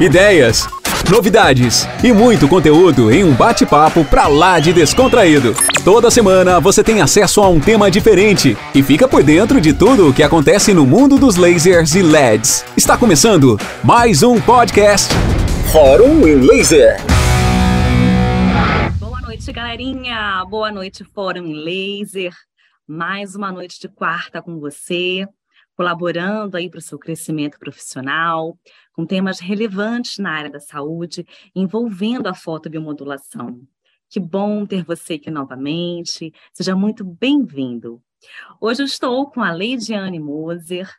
ideias, novidades e muito conteúdo em um bate-papo pra lá de descontraído. Toda semana você tem acesso a um tema diferente e fica por dentro de tudo o que acontece no mundo dos lasers e LEDs. Está começando mais um podcast Fórum em Laser. Boa noite, galerinha. Boa noite, Fórum Laser. Mais uma noite de quarta com você colaborando aí para o seu crescimento profissional, com temas relevantes na área da saúde, envolvendo a fotobiomodulação. Que bom ter você aqui novamente. Seja muito bem-vindo. Hoje eu estou com a Leidiane Moser,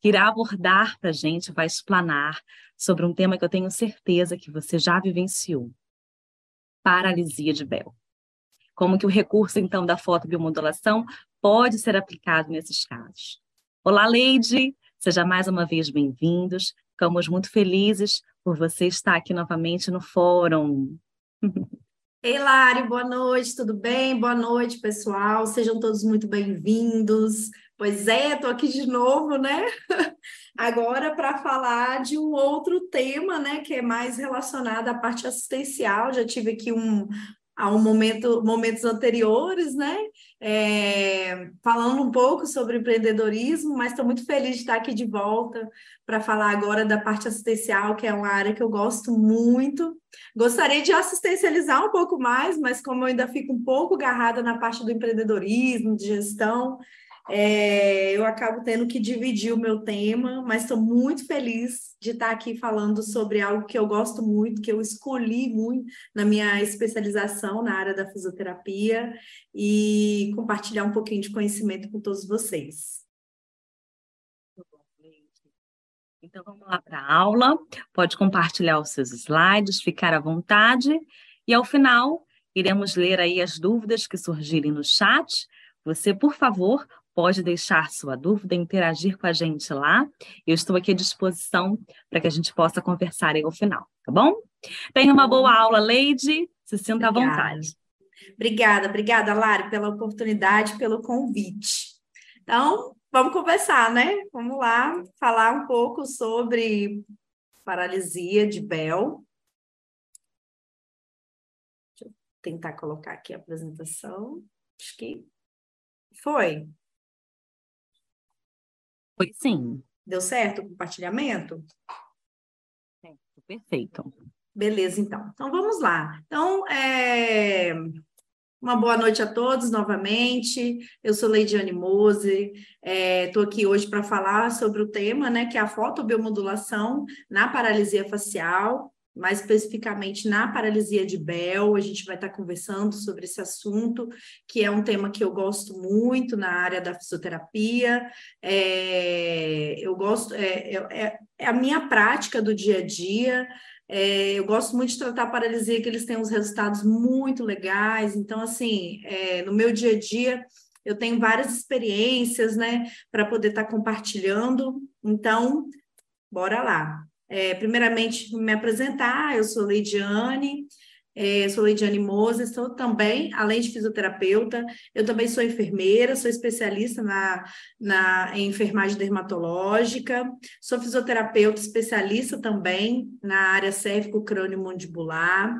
que irá abordar para a gente, vai explanar sobre um tema que eu tenho certeza que você já vivenciou. Paralisia de Bell. Como que o recurso, então, da fotobiomodulação pode ser aplicado nesses casos. Olá, Leide! Seja mais uma vez bem-vindos. Ficamos muito felizes por você estar aqui novamente no fórum. Ei, Lari, boa noite, tudo bem? Boa noite, pessoal. Sejam todos muito bem-vindos. Pois é, estou aqui de novo, né? Agora para falar de um outro tema, né, que é mais relacionado à parte assistencial. Já tive aqui um, a um momento, momentos anteriores, né? É, falando um pouco sobre empreendedorismo, mas estou muito feliz de estar aqui de volta para falar agora da parte assistencial, que é uma área que eu gosto muito. Gostaria de assistencializar um pouco mais, mas como eu ainda fico um pouco agarrada na parte do empreendedorismo, de gestão, é, eu acabo tendo que dividir o meu tema, mas estou muito feliz de estar aqui falando sobre algo que eu gosto muito, que eu escolhi muito na minha especialização na área da fisioterapia e compartilhar um pouquinho de conhecimento com todos vocês. Então vamos lá para a aula. Pode compartilhar os seus slides, ficar à vontade. E ao final, iremos ler aí as dúvidas que surgirem no chat. Você, por favor, pode deixar sua dúvida, interagir com a gente lá. Eu estou aqui à disposição para que a gente possa conversar aí ao final, tá bom? Tenha uma boa aula, Leide. Se sinta obrigada. à vontade. Obrigada, obrigada, Lari, pela oportunidade, pelo convite. Então, vamos conversar, né? Vamos lá falar um pouco sobre paralisia de Bell. Deixa eu tentar colocar aqui a apresentação. Acho que foi. Foi sim. Deu certo o compartilhamento? Certo, perfeito. Beleza, então. Então vamos lá. Então, é... uma boa noite a todos novamente. Eu sou Leidiane Mose, estou é... aqui hoje para falar sobre o tema, né, que é a fotobiomodulação na paralisia facial mais especificamente na paralisia de Bell. A gente vai estar conversando sobre esse assunto, que é um tema que eu gosto muito na área da fisioterapia. É, eu gosto, é, é, é, a minha prática do dia a dia. É, eu gosto muito de tratar a paralisia, que eles têm uns resultados muito legais. Então, assim, é, no meu dia a dia, eu tenho várias experiências, né, para poder estar compartilhando. Então, bora lá. É, primeiramente, me apresentar, eu sou Leidiane, é, sou Leidiane Moses, sou também, além de fisioterapeuta, eu também sou enfermeira, sou especialista na, na, em enfermagem dermatológica, sou fisioterapeuta especialista também na área cérvico-crânio-mandibular,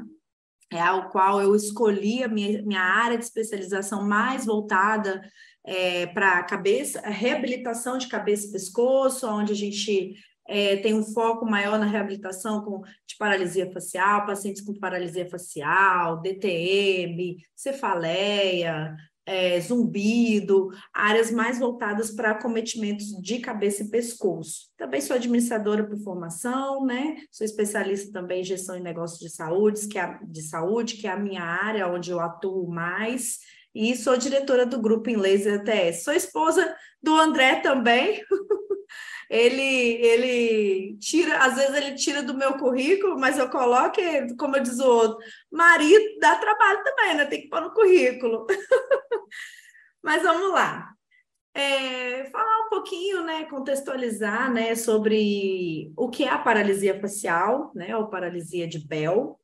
é ao qual eu escolhi a minha, minha área de especialização mais voltada é, para a cabeça, a reabilitação de cabeça e pescoço, onde a gente é, tem um foco maior na reabilitação com, de paralisia facial, pacientes com paralisia facial, DTM, cefaleia, é, zumbido, áreas mais voltadas para acometimentos de cabeça e pescoço. Também sou administradora por formação, né? Sou especialista também em gestão de negócios de saúde, que é, de saúde, que é a minha área onde eu atuo mais. E sou diretora do grupo em Laser ATS. Sou esposa do André também. ele, ele tira, às vezes ele tira do meu currículo, mas eu coloco, como eu diz o outro, marido dá trabalho também, né? Tem que pôr no currículo. mas vamos lá. É, falar um pouquinho, né, contextualizar, né, sobre o que é a paralisia facial, né, ou paralisia de Bell.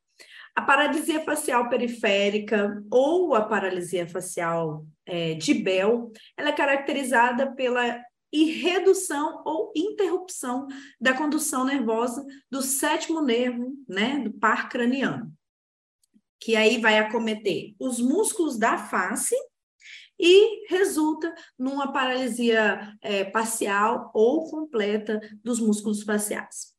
A paralisia facial periférica ou a paralisia facial é, de Bell, ela é caracterizada pela e redução ou interrupção da condução nervosa do sétimo nervo, né, do par craniano, que aí vai acometer os músculos da face e resulta numa paralisia é, parcial ou completa dos músculos faciais.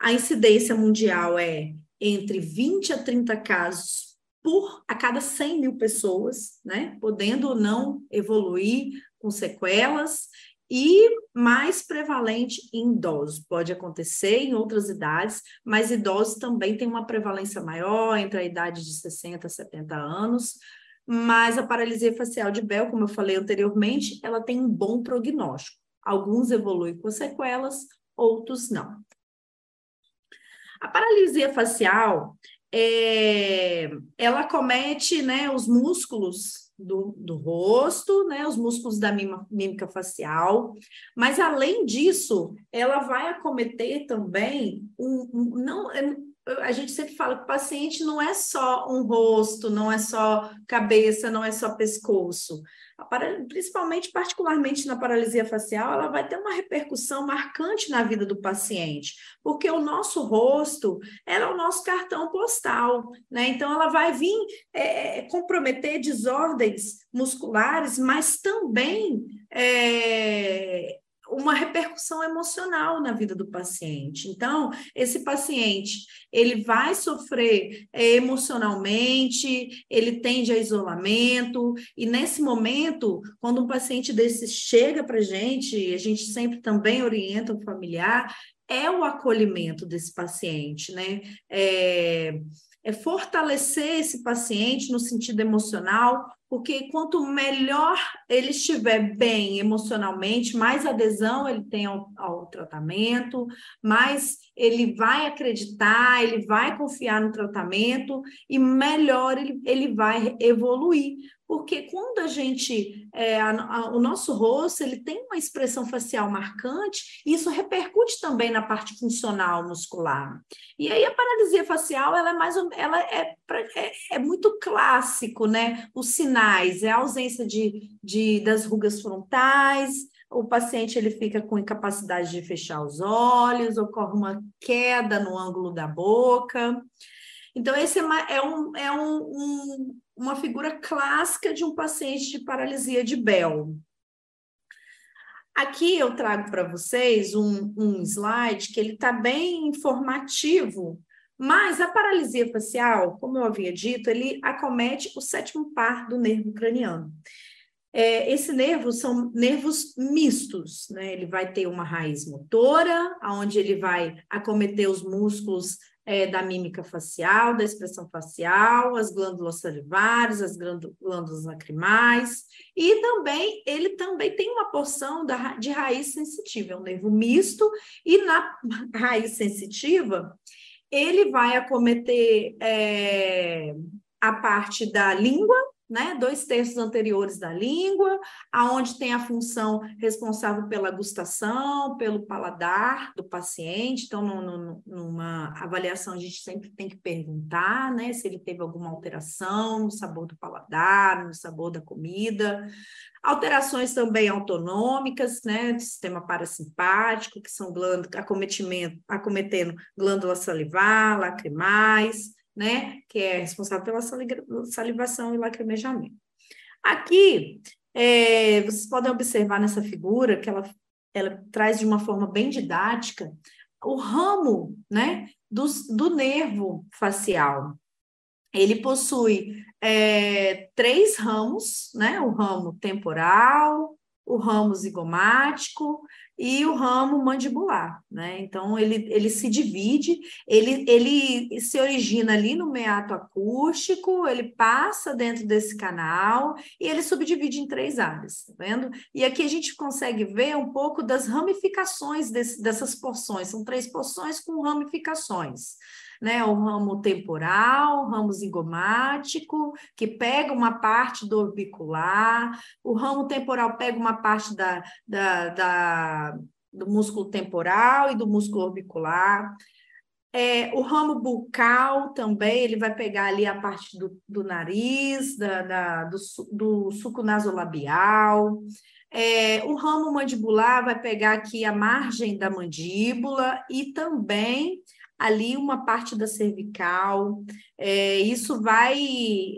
A incidência mundial é entre 20 a 30 casos por a cada 100 mil pessoas, né? Podendo ou não evoluir com sequelas e mais prevalente em idosos. Pode acontecer em outras idades, mas idosos também têm uma prevalência maior entre a idade de 60 a 70 anos. Mas a paralisia facial de Bell, como eu falei anteriormente, ela tem um bom prognóstico. Alguns evoluem com sequelas, outros não. A paralisia facial, é, ela comete né, os músculos do, do rosto, né, os músculos da mímica facial, mas além disso, ela vai acometer também um, um não é, a gente sempre fala que o paciente não é só um rosto, não é só cabeça, não é só pescoço principalmente, particularmente na paralisia facial, ela vai ter uma repercussão marcante na vida do paciente, porque o nosso rosto é o nosso cartão postal, né? Então, ela vai vir é, é comprometer desordens musculares, mas também é, uma repercussão emocional na vida do paciente. Então, esse paciente, ele vai sofrer é, emocionalmente, ele tende a isolamento, e nesse momento, quando um paciente desse chega para a gente, a gente sempre também orienta o familiar, é o acolhimento desse paciente, né? É, é fortalecer esse paciente no sentido emocional, porque quanto melhor ele estiver bem emocionalmente, mais adesão ele tem ao, ao, tratamento, mais ele vai acreditar, ele vai confiar no tratamento e melhor ele, ele vai evoluir. Porque quando a gente, é, a, a, o nosso rosto, ele tem uma expressão facial marcante, isso repercute também na parte funcional muscular. E aí a paralisia facial, ela é mais, ela é, é, é muito clássico, né? Os sinais, é a ausência de, de, das rugas frontais, o paciente ele fica com incapacidade de fechar os olhos, ocorre uma queda no ângulo da boca. Então, esse é, uma, é, um, é um, um, uma figura clássica de um paciente de paralisia de Bell. Aqui eu trago para vocês um, um slide que ele está bem informativo, mas a paralisia facial, como eu havia dito, ele acomete o sétimo par do nervo craniano. É, esse nervo são nervos mistos, né? Ele vai ter uma raiz motora, onde ele vai acometer os músculos é, da mímica facial, da expressão facial, as glândulas salivares, as glândulas lacrimais, e também ele também tem uma porção da, de raiz sensitiva, é um nervo misto, e na raiz sensitiva ele vai acometer é, a parte da língua, né, dois terços anteriores da língua, aonde tem a função responsável pela gustação, pelo paladar do paciente. Então, no, no, numa avaliação, a gente sempre tem que perguntar, né, se ele teve alguma alteração no sabor do paladar, no sabor da comida. Alterações também autonômicas, né, do sistema parasimpático, que são glândulas, acometimento, acometendo glândula salivar, lacrimais, né, que é responsável pela salivação e lacrimejamento. Aqui, é, vocês podem observar nessa figura que ela, ela traz de uma forma bem didática o ramo, né, do, do nervo facial. Ele possui é, três ramos, né, o ramo temporal, o ramo zigomático e o ramo mandibular, né? Então ele, ele se divide, ele, ele se origina ali no meato acústico, ele passa dentro desse canal e ele subdivide em três áreas, tá vendo? E aqui a gente consegue ver um pouco das ramificações desse, dessas porções, são três porções com ramificações né? O ramo temporal, o ramo zigomático, que pega uma parte do orbicular, o ramo temporal pega uma parte da, da, da do músculo temporal e do músculo orbicular. É, o ramo bucal também, ele vai pegar ali a parte do, do nariz, da, da do, do suco nasolabial. É, o ramo mandibular vai pegar aqui a margem da mandíbula e também ali uma parte da cervical. É, isso vai,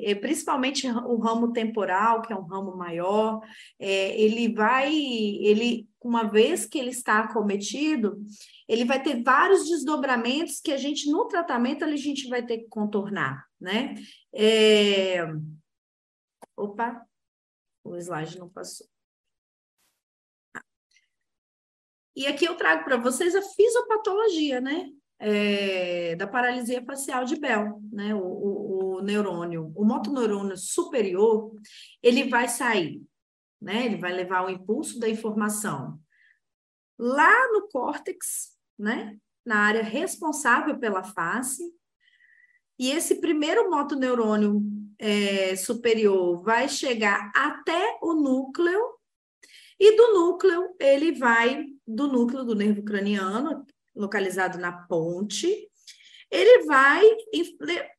é, principalmente o ramo temporal, que é um ramo maior, é, ele vai, ele, uma vez que ele está acometido, ele vai ter vários desdobramentos que a gente, no tratamento, a gente vai ter que contornar, né? É... Opa, o slide não passou. E aqui eu trago para vocês a fisiopatologia, né? É, da paralisia facial de Bell, né? O, o, o, neurônio, o motoneurônio superior, ele vai sair, né? Ele vai levar o impulso da informação lá no córtex, né? Na área responsável pela face. E esse primeiro motoneurônio é, superior vai chegar até o núcleo e do núcleo, ele vai do núcleo do nervo craniano, localizado na ponte, ele vai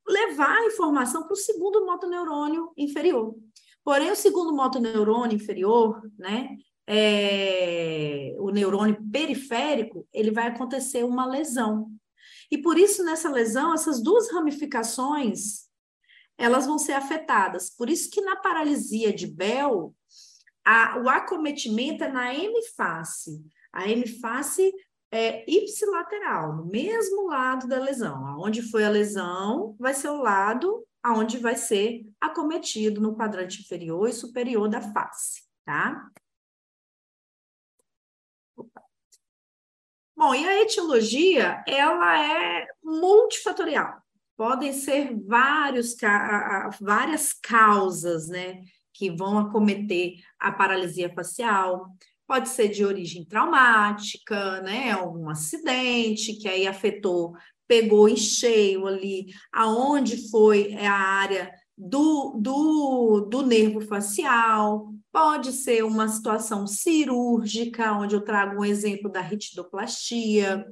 levar a informação para o segundo motoneurônio inferior. Porém, o segundo motoneurônio inferior, né, é, o neurônio periférico, ele vai acontecer uma lesão. E por isso, nessa lesão, essas duas ramificações, elas vão ser afetadas. Por isso que na paralisia de Bell, a, o acometimento é na M-face. A M-face é ipsilateral, no mesmo lado da lesão. Aonde foi a lesão, vai ser o lado aonde vai ser acometido no quadrante inferior e superior da face, tá? Bom, e a etiologia, ela é multifatorial. Podem ser vários, várias causas, né? que vão acometer a paralisia facial. Pode ser de origem traumática, né? Algum acidente que aí afetou, pegou em cheio ali, aonde foi a área do, do, do nervo facial. Pode ser uma situação cirúrgica, onde eu trago um exemplo da ritidoplastia,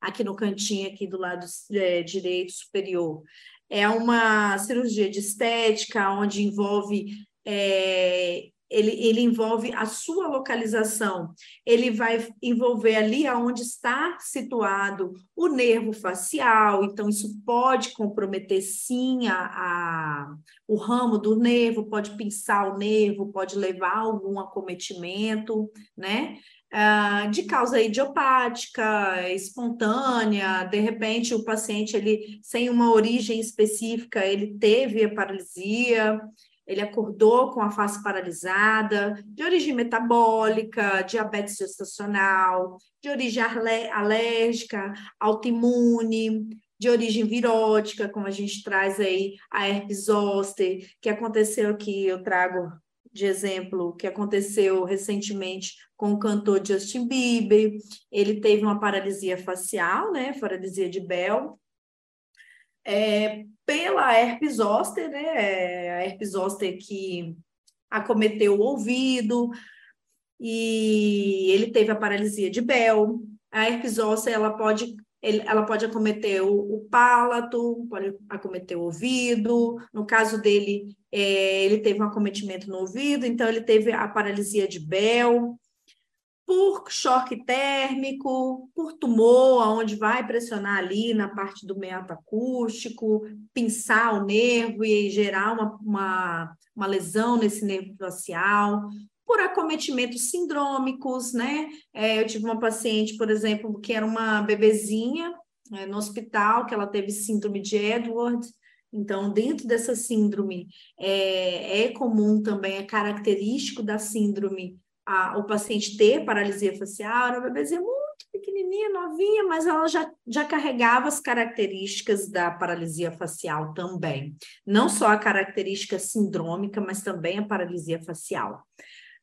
aqui no cantinho aqui do lado é, direito superior. É uma cirurgia de estética, onde envolve é, ele, ele envolve a sua localização, ele vai envolver ali aonde está situado o nervo facial, então isso pode comprometer sim a, a, o ramo do nervo, pode pinçar o nervo, pode levar a algum acometimento, né? Uh, de causa idiopática, espontânea, de repente o paciente ele sem uma origem específica ele teve a paralisia, ele acordou com a face paralisada, de origem metabólica, diabetes gestacional, de origem alérgica, autoimune, de origem virótica, como a gente traz aí a herpes zoster, que aconteceu aqui, eu trago de exemplo, que aconteceu recentemente com o cantor Justin Bieber. Ele teve uma paralisia facial, né, paralisia de Bell, é, pela herpes zoster, né? É, a herpes zoster que acometeu o ouvido e ele teve a paralisia de Bell. A herpes zoster ela pode ela pode acometer o, palato, pode acometer o ouvido. No caso dele, é, ele teve um acometimento no ouvido, então ele teve a paralisia de Bell por choque térmico, por tumor, onde vai pressionar ali na parte do meato acústico, pinçar o nervo e gerar uma, uma, uma lesão nesse nervo facial, por acometimentos sindrômicos, né? É, eu tive uma paciente, por exemplo, que era uma bebezinha é, no hospital, que ela teve síndrome de Edward, então, dentro dessa síndrome, é, é comum também, é característico da síndrome a, o paciente ter paralisia facial, era uma bebezinha muito pequenininha, novinha, mas ela já, já carregava as características da paralisia facial também. Não só a característica sindrômica, mas também a paralisia facial.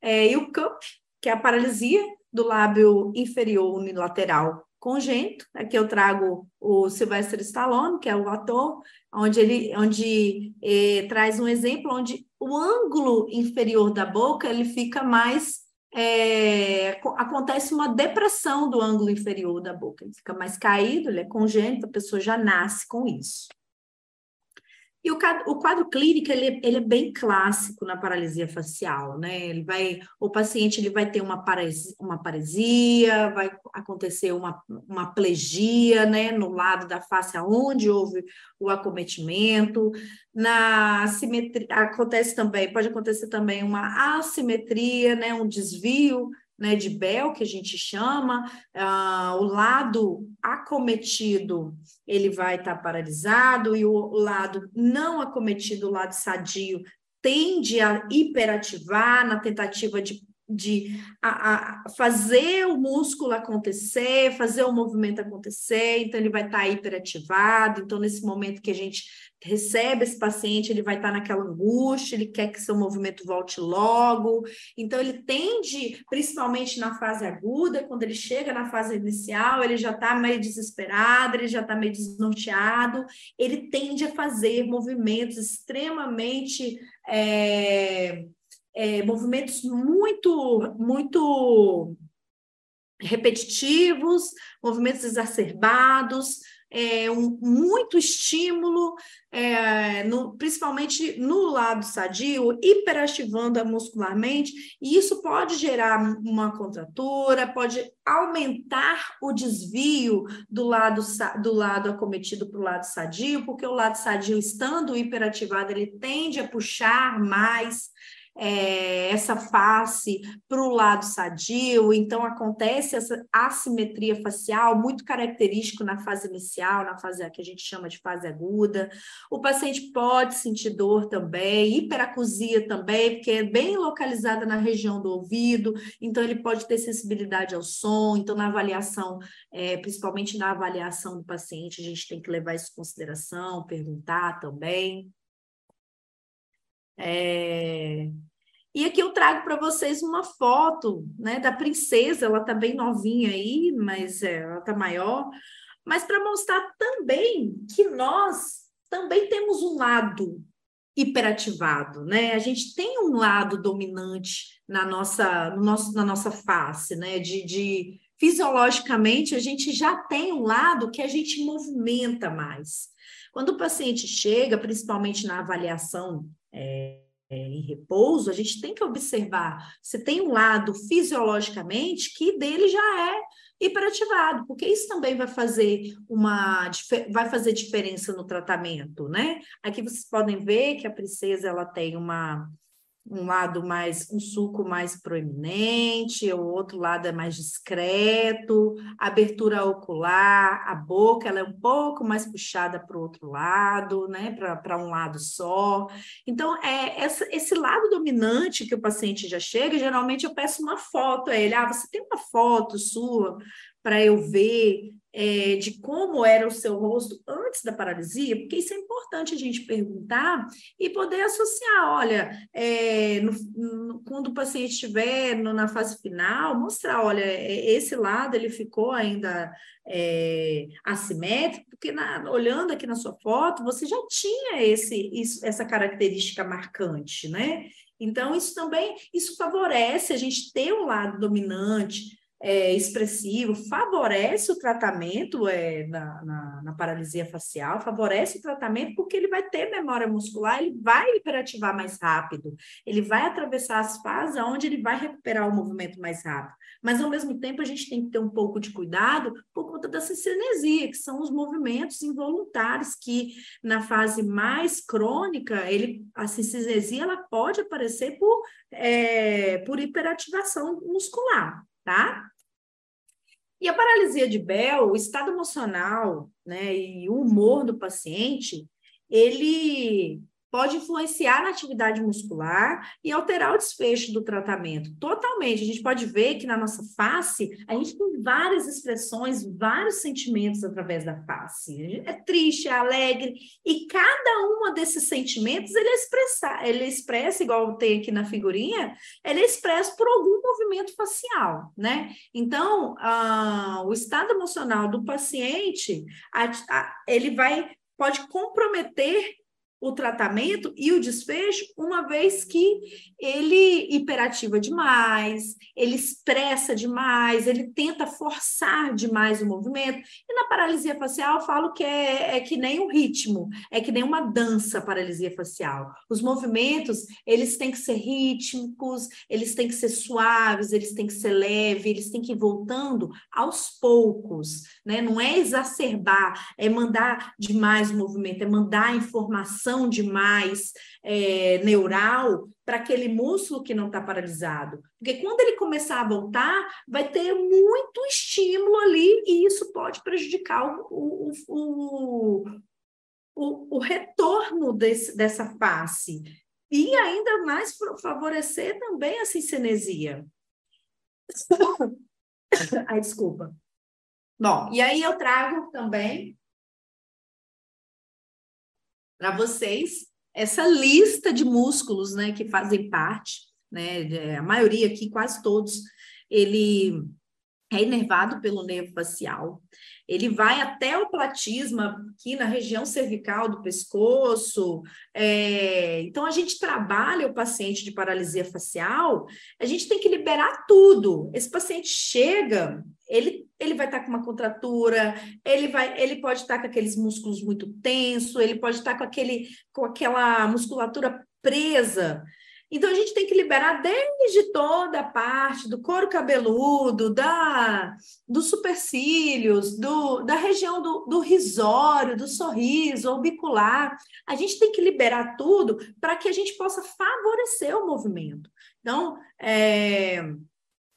É, e o CUP, que é a paralisia do lábio inferior unilateral congênito. Aqui eu trago o Sylvester Stallone, que é o ator, onde ele onde eh, traz um exemplo onde o ângulo inferior da boca ele fica mais é, acontece uma depressão do ângulo inferior da boca, ele fica mais caído, ele é congênito, a pessoa já nasce com isso. E o quadro, o quadro clínico ele, ele, é bem clássico na paralisia facial, né? Ele vai, o paciente ele vai ter uma paresia, uma paresia vai acontecer uma, uma plegia, né? No lado da face onde houve o acometimento. Na simetria acontece também, pode acontecer também uma assimetria, né? Um desvio né, de Bell, que a gente chama, uh, o lado acometido ele vai estar tá paralisado e o lado não acometido, o lado sadio, tende a hiperativar na tentativa de de a, a fazer o músculo acontecer, fazer o movimento acontecer, então ele vai estar tá hiperativado, então nesse momento que a gente recebe esse paciente, ele vai estar tá naquela angústia, ele quer que seu movimento volte logo, então ele tende, principalmente na fase aguda, quando ele chega na fase inicial, ele já está meio desesperado, ele já está meio desnorteado, ele tende a fazer movimentos extremamente é, é, movimentos muito, muito repetitivos, movimentos exacerbados, é, um, muito estímulo, é, no, principalmente no lado sadio, hiperativando muscularmente, e isso pode gerar uma contratura, pode aumentar o desvio do lado, do lado acometido para o lado sadio, porque o lado sadio, estando hiperativado, ele tende a puxar mais é, essa face para o lado sadio, então acontece essa assimetria facial, muito característico na fase inicial, na fase que a gente chama de fase aguda. O paciente pode sentir dor também, hiperacusia também, porque é bem localizada na região do ouvido, então ele pode ter sensibilidade ao som, então na avaliação, é, principalmente na avaliação do paciente, a gente tem que levar isso em consideração, perguntar também. É... E aqui eu trago para vocês uma foto né, da princesa, ela está bem novinha aí, mas é, ela está maior, mas para mostrar também que nós também temos um lado hiperativado, né? A gente tem um lado dominante na nossa, no nosso, na nossa face, né? De, de fisiologicamente a gente já tem um lado que a gente movimenta mais. Quando o paciente chega, principalmente na avaliação é, em repouso, a gente tem que observar se tem um lado fisiologicamente que dele já é hiperativado, porque isso também vai fazer uma vai fazer diferença no tratamento, né? Aqui vocês podem ver que a princesa ela tem uma um lado mais, um suco mais proeminente, o outro lado é mais discreto, abertura ocular, a boca ela é um pouco mais puxada para o outro lado, né, para um lado só. Então, é essa, esse lado dominante que o paciente já chega, geralmente eu peço uma foto a ele, ah, você tem uma foto sua para eu ver é, de como era o seu rosto antes da paralisia, porque isso é importante a gente perguntar e poder associar. Olha, é, no, no, quando o paciente estiver no, na fase final, mostrar, olha, é, esse lado ele ficou ainda é, assimétrico, porque na, olhando aqui na sua foto, você já tinha esse, isso, essa característica marcante, né? Então, isso também, isso favorece a gente ter um lado dominante, é, expressivo, favorece o tratamento é, na, na, na, paralisia facial, favorece o tratamento porque ele vai ter memória muscular, ele vai hiperativar mais rápido, ele vai atravessar as fases onde ele vai recuperar o movimento mais rápido. Mas, ao mesmo tempo, a gente tem que ter um pouco de cuidado por conta da cinesia, que são os movimentos involuntários que, na fase mais crônica, ele, a cinesia ela pode aparecer por, é, por hiperativação muscular tá? E a paralisia de Bell, o estado emocional, né, e o humor do paciente, ele pode influenciar na atividade muscular e alterar o desfecho do tratamento totalmente. A gente pode ver que na nossa face a gente tem várias expressões, vários sentimentos através da face. É triste, é alegre e cada um desses sentimentos ele é expressa, ele é expressa igual tem aqui na figurinha, ele é expresso por algum movimento facial, né? Então, uh, o estado emocional do paciente, a, a, ele vai pode comprometer o tratamento e o desfecho, uma vez que ele hiperativa demais, ele expressa demais, ele tenta forçar demais o movimento. E na paralisia facial, eu falo que é, é que nem um ritmo, é que nem uma dança paralisia facial. Os movimentos, eles têm que ser rítmicos, eles têm que ser suaves, eles têm que ser leves, eles têm que ir voltando aos poucos, né? Não é exacerbar, é mandar demais o movimento, é mandar a informação demais é, neural para aquele músculo que não está paralisado. Porque quando ele começar a voltar, vai ter muito estímulo ali e isso pode prejudicar o, o, o, o, o retorno desse, dessa face. E ainda mais favorecer também a cinesia. Ai, desculpa. Bom, e aí eu trago também para vocês essa lista de músculos, né, que fazem parte, né, a maioria aqui, quase todos, ele é inervado pelo nervo facial. Ele vai até o platisma, aqui na região cervical do pescoço. É... Então, a gente trabalha o paciente de paralisia facial, a gente tem que liberar tudo. Esse paciente chega, ele, ele vai estar com uma contratura, ele, vai, ele pode estar com aqueles músculos muito tensos, ele pode estar com, aquele, com aquela musculatura presa. Então, a gente tem que liberar desde toda a parte do couro cabeludo, da, dos supercílios, do, da região do, do risório, do sorriso, orbicular. A gente tem que liberar tudo para que a gente possa favorecer o movimento. Então, é,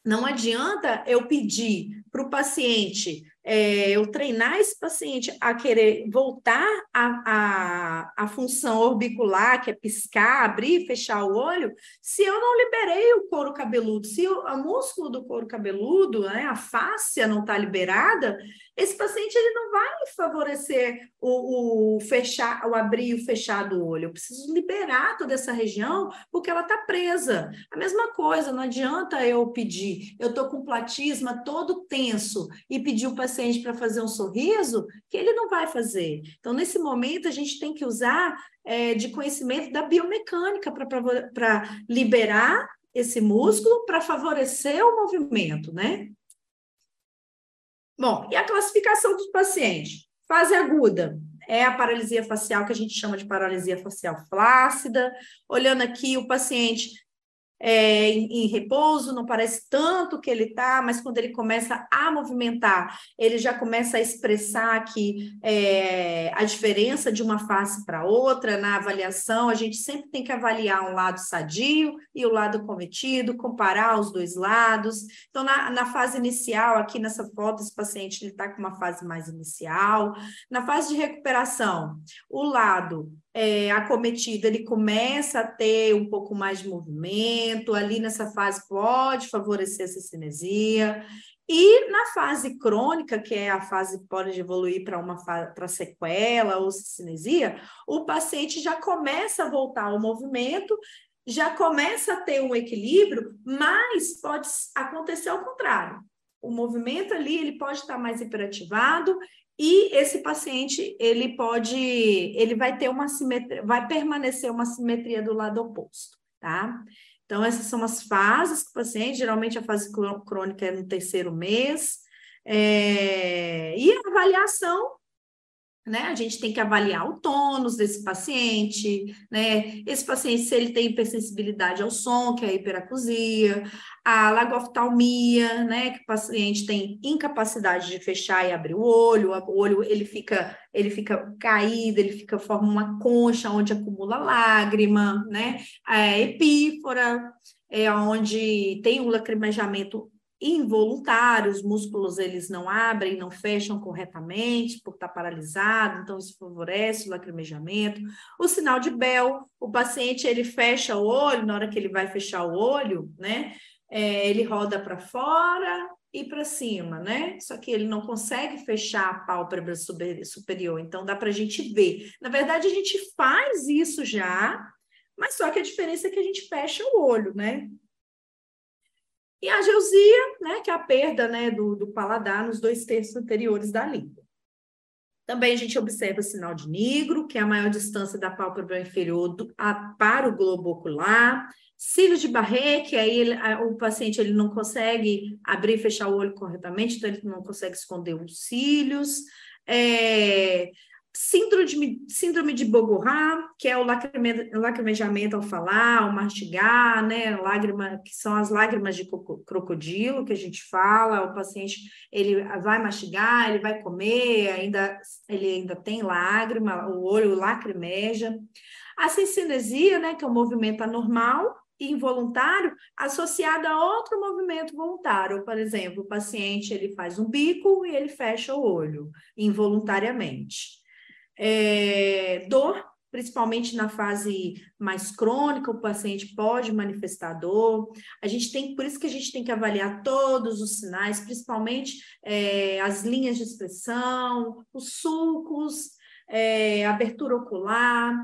não adianta eu pedir para o paciente é, eu treinar esse paciente a querer voltar à, a a função orbicular, que é piscar, abrir fechar o olho, se eu não liberei o couro cabeludo, se o músculo do couro cabeludo, né, a fáscia não está liberada, esse paciente ele não vai favorecer o, o, fechar, o abrir e o fechar do olho. Eu preciso liberar toda essa região porque ela está presa. A mesma coisa, não adianta eu pedir, eu estou com platisma todo tenso e pedir o paciente para fazer um sorriso, que ele não vai fazer. Então, nesse momento, a gente tem que usar é, de conhecimento da biomecânica para liberar esse músculo para favorecer o movimento, né? Bom, e a classificação dos pacientes? Fase aguda é a paralisia facial, que a gente chama de paralisia facial flácida. Olhando aqui, o paciente é, em, em, repouso, não parece tanto que ele está, mas quando ele começa a movimentar, ele já começa a expressar aqui é, a diferença de uma face para outra. Na avaliação, a gente sempre tem que avaliar um lado sadio e o lado cometido, comparar os dois lados. Então, na, na fase inicial, aqui nessa foto, esse paciente está com uma fase mais inicial. Na fase de recuperação, o lado é, acometido, ele começa a ter um pouco mais de movimento, ali nessa fase pode favorecer essa cinesia. E na fase crônica, que é a fase que pode evoluir para uma para sequela ou cinesia, o paciente já começa a voltar ao movimento, já começa a ter um equilíbrio, mas pode acontecer ao contrário. O movimento ali ele pode estar mais hiperativado e esse paciente, ele pode, ele vai ter uma simetria, vai permanecer uma simetria do lado oposto, tá? Então, essas são as fases que o paciente, geralmente a fase crônica é no terceiro mês, é, e a avaliação né? A gente tem que avaliar o tônus desse paciente, né? Esse paciente, se ele tem hipersensibilidade ao som, que é a hiperacusia, a lagoftalmia, né? Que o paciente tem incapacidade de fechar e abrir o olho, o olho ele fica, ele fica caído, ele fica forma uma concha onde acumula lágrima, né? A epífora é onde tem um lacrimejamento involuntário, os músculos eles não abrem, não fecham corretamente por estar paralisado, então isso favorece o lacrimejamento. O sinal de Bell, o paciente ele fecha o olho, na hora que ele vai fechar o olho, né, é, ele roda para fora e para cima, né? Só que ele não consegue fechar a pálpebra superior, então dá para a gente ver. Na verdade, a gente faz isso já, mas só que a diferença é que a gente fecha o olho, né? E a geusia, né, que é a perda né, do, do paladar nos dois terços anteriores da língua. Também a gente observa o sinal de negro, que é a maior distância da pálpebra inferior do, a, para o globo ocular. Cílios de Barré, que aí ele, a, o paciente ele não consegue abrir e fechar o olho corretamente, então ele não consegue esconder os cílios. É, Síndrome de, síndrome de Bogorra, que é o lacrimejamento ao falar, ao mastigar, né? Lágrima, que são as lágrimas de crocodilo que a gente fala. O paciente ele vai mastigar, ele vai comer, ainda ele ainda tem lágrima, o olho lacrimeja. A cincinesia, né? Que é um movimento anormal e involuntário associado a outro movimento voluntário. Por exemplo, o paciente ele faz um bico e ele fecha o olho involuntariamente. É, dor, principalmente na fase mais crônica, o paciente pode manifestar dor. A gente tem, por isso que a gente tem que avaliar todos os sinais, principalmente é, as linhas de expressão, os sulcos, é, abertura ocular,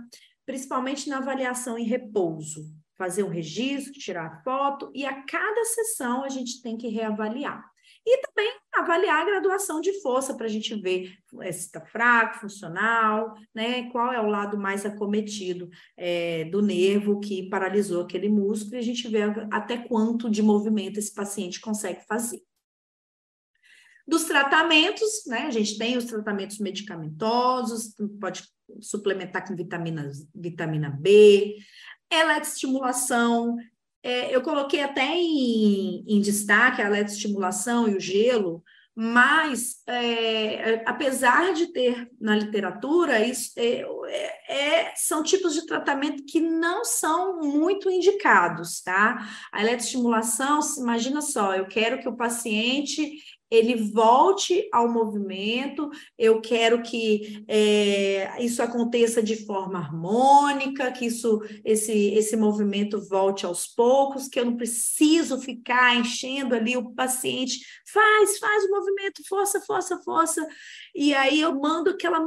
principalmente na avaliação em repouso. Fazer um registro, tirar foto, e a cada sessão a gente tem que reavaliar. E também avaliar a graduação de força para a gente ver se está fraco, funcional, né? Qual é o lado mais acometido é, do nervo que paralisou aquele músculo e a gente vê até quanto de movimento esse paciente consegue fazer. Dos tratamentos, né? A gente tem os tratamentos medicamentosos, pode suplementar com vitamina, vitamina B, eletroestimulação, é, eu coloquei até em, em destaque a eletroestimulação e o gelo, mas é, apesar de ter na literatura, isso é, é, são tipos de tratamento que não são muito indicados, tá? A eletroestimulação, imagina só, eu quero que o paciente ele volte ao movimento, eu quero que é, isso aconteça de forma harmônica, que isso, esse, esse movimento volte aos poucos, que eu não preciso ficar enchendo ali o paciente, faz, faz o movimento, força, força, força, e aí eu mando aquela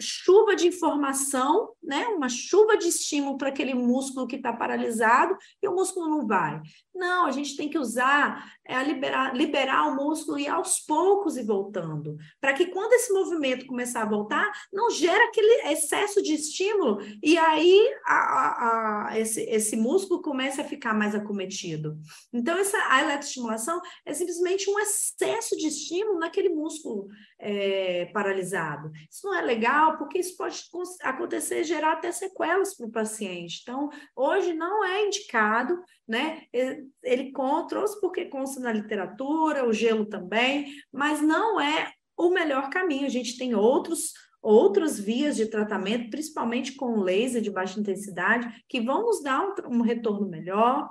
chuva de informação, né, uma chuva de estímulo para aquele músculo que está paralisado, e o músculo não vai. Não, a gente tem que usar, é, liberar, liberar o músculo e aos poucos ir voltando, para que quando esse movimento começar a voltar, não gere aquele excesso de estímulo e aí a, a, a, esse, esse músculo começa a ficar mais acometido. Então, essa a eletroestimulação é simplesmente um excesso de estímulo naquele músculo é, paralisado. Isso não é legal, porque isso pode acontecer, gerar até sequelas para o paciente. Então, hoje não é indicado, né? Ele trouxe porque consta na literatura, o gelo também, mas não é o melhor caminho. A gente tem outros outras vias de tratamento, principalmente com laser de baixa intensidade, que vão nos dar um, um retorno melhor.